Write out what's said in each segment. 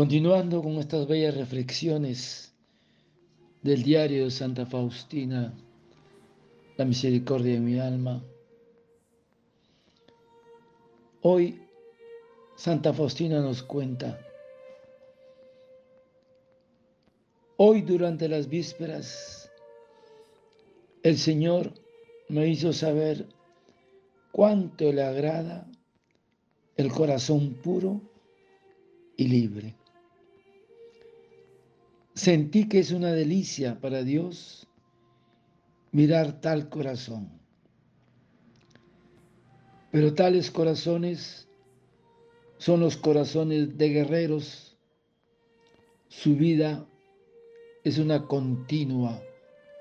Continuando con estas bellas reflexiones del diario de Santa Faustina, la misericordia de mi alma, hoy Santa Faustina nos cuenta, hoy durante las vísperas, el Señor me hizo saber cuánto le agrada el corazón puro y libre. Sentí que es una delicia para Dios mirar tal corazón. Pero tales corazones son los corazones de guerreros. Su vida es una continua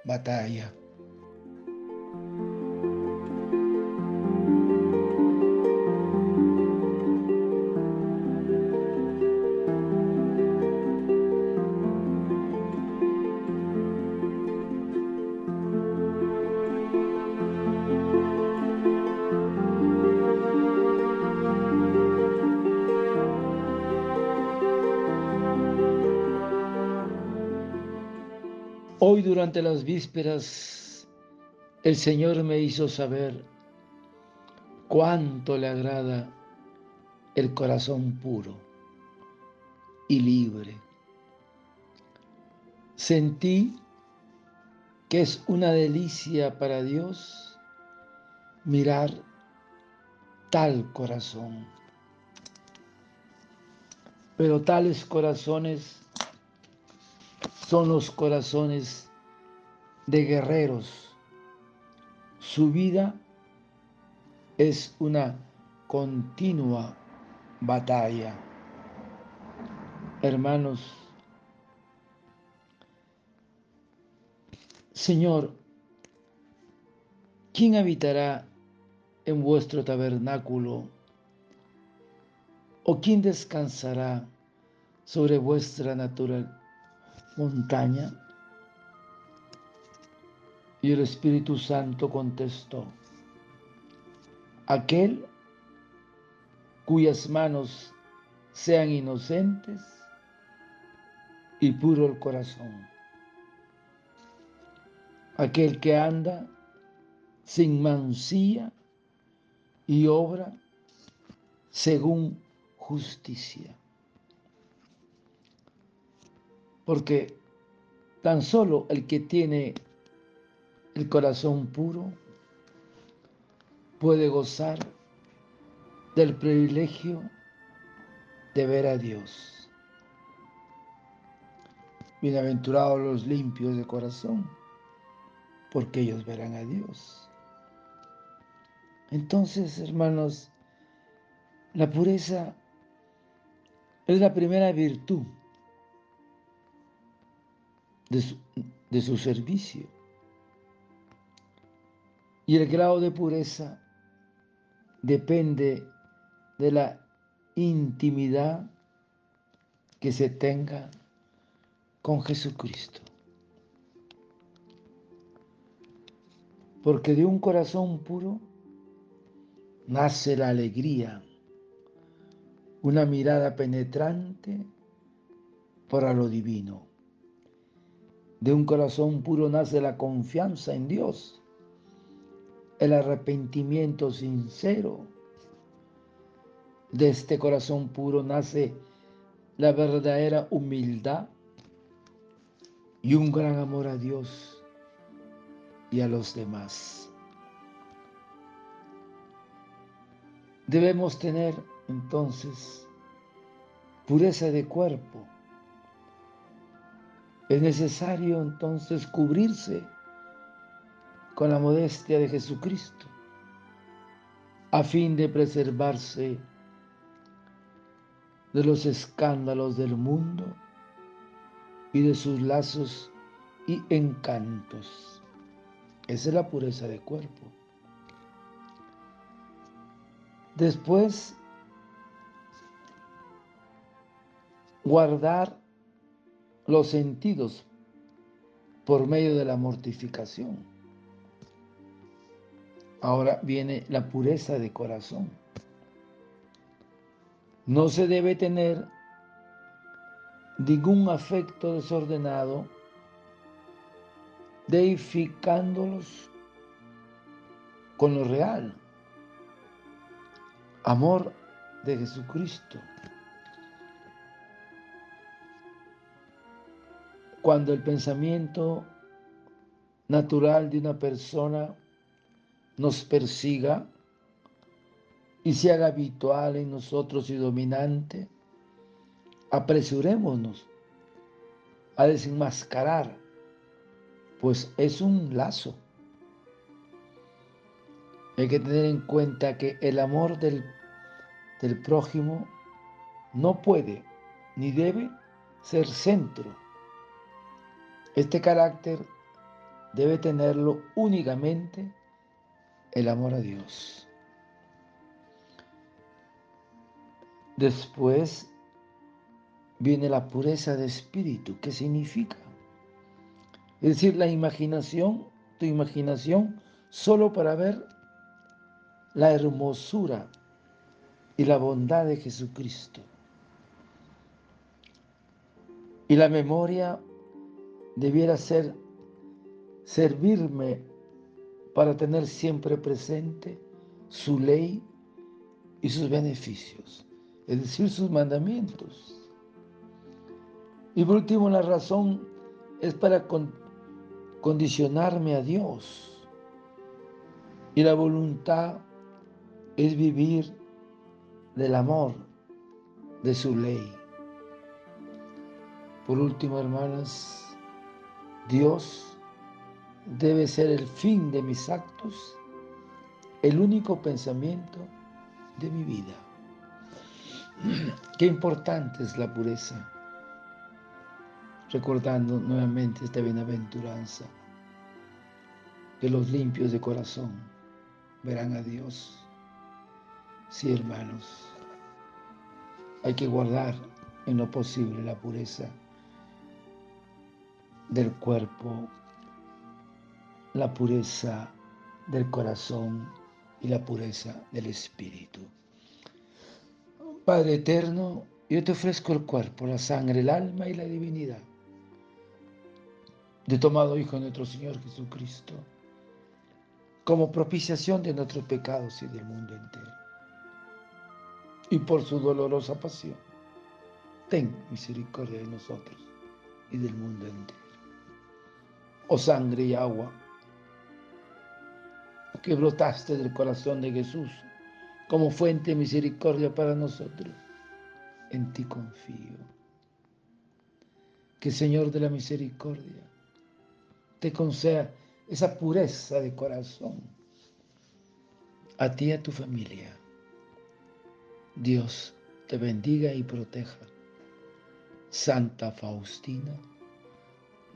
batalla. Hoy durante las vísperas el Señor me hizo saber cuánto le agrada el corazón puro y libre. Sentí que es una delicia para Dios mirar tal corazón. Pero tales corazones son los corazones de guerreros. Su vida es una continua batalla. Hermanos, Señor, ¿quién habitará en vuestro tabernáculo? ¿O quién descansará sobre vuestra naturaleza? Montaña? Y el Espíritu Santo contestó, aquel cuyas manos sean inocentes y puro el corazón, aquel que anda sin mancilla y obra según justicia. Porque tan solo el que tiene el corazón puro puede gozar del privilegio de ver a Dios. Bienaventurados los limpios de corazón, porque ellos verán a Dios. Entonces, hermanos, la pureza es la primera virtud de su, servicio. Y el grado de pureza depende de la intimidad que se tenga con Jesucristo. Porque de un corazón puro nace la alegría, una mirada penetrante para lo divino. De un corazón puro nace la confianza en Dios, el arrepentimiento sincero. De este corazón puro nace la verdadera humildad y un gran amor a Dios y a los demás. Debemos tener entonces pureza de cuerpo, es necesario entonces cubrirse con la modestia de Jesucristo a fin de preservarse de los escándalos del mundo y de sus lazos y encantos. Esa es la pureza de cuerpo. Después, guardar los sentidos por medio de la mortificación. Ahora viene la pureza de corazón. No se debe tener ningún afecto desordenado, deificándolos con lo real. Amor de Jesucristo. Cuando el pensamiento natural de una persona nos persiga y se haga habitual en nosotros y dominante, apresurémonos a desenmascarar, pues es un lazo. Hay que tener en cuenta que el amor del, del prójimo no puede ni debe ser centro. Este carácter debe tenerlo únicamente el amor a Dios. Después viene la pureza de espíritu. ¿Qué significa? Es decir, la imaginación, tu imaginación solo para ver la hermosura y la bondad de Jesucristo. Y la memoria debiera ser servirme para tener siempre presente su ley y sus beneficios, es decir, sus mandamientos. Y por último, la razón es para condicionarme a Dios. Y la voluntad es vivir del amor de su ley. Por último, hermanas, Dios debe ser el fin de mis actos, el único pensamiento de mi vida. Qué importante es la pureza. Recordando nuevamente esta bienaventuranza, que los limpios de corazón verán a Dios. Sí, hermanos, hay que guardar en lo posible la pureza del cuerpo la pureza del corazón y la pureza del espíritu. Padre eterno, yo te ofrezco el cuerpo, la sangre, el alma y la divinidad de tomado Hijo de nuestro Señor Jesucristo, como propiciación de nuestros pecados y del mundo entero. Y por su dolorosa pasión, ten misericordia de nosotros y del mundo entero. Oh sangre y agua que brotaste del corazón de Jesús como fuente de misericordia para nosotros. En ti confío. Que Señor de la misericordia te conceda esa pureza de corazón a ti y a tu familia. Dios te bendiga y proteja. Santa Faustina,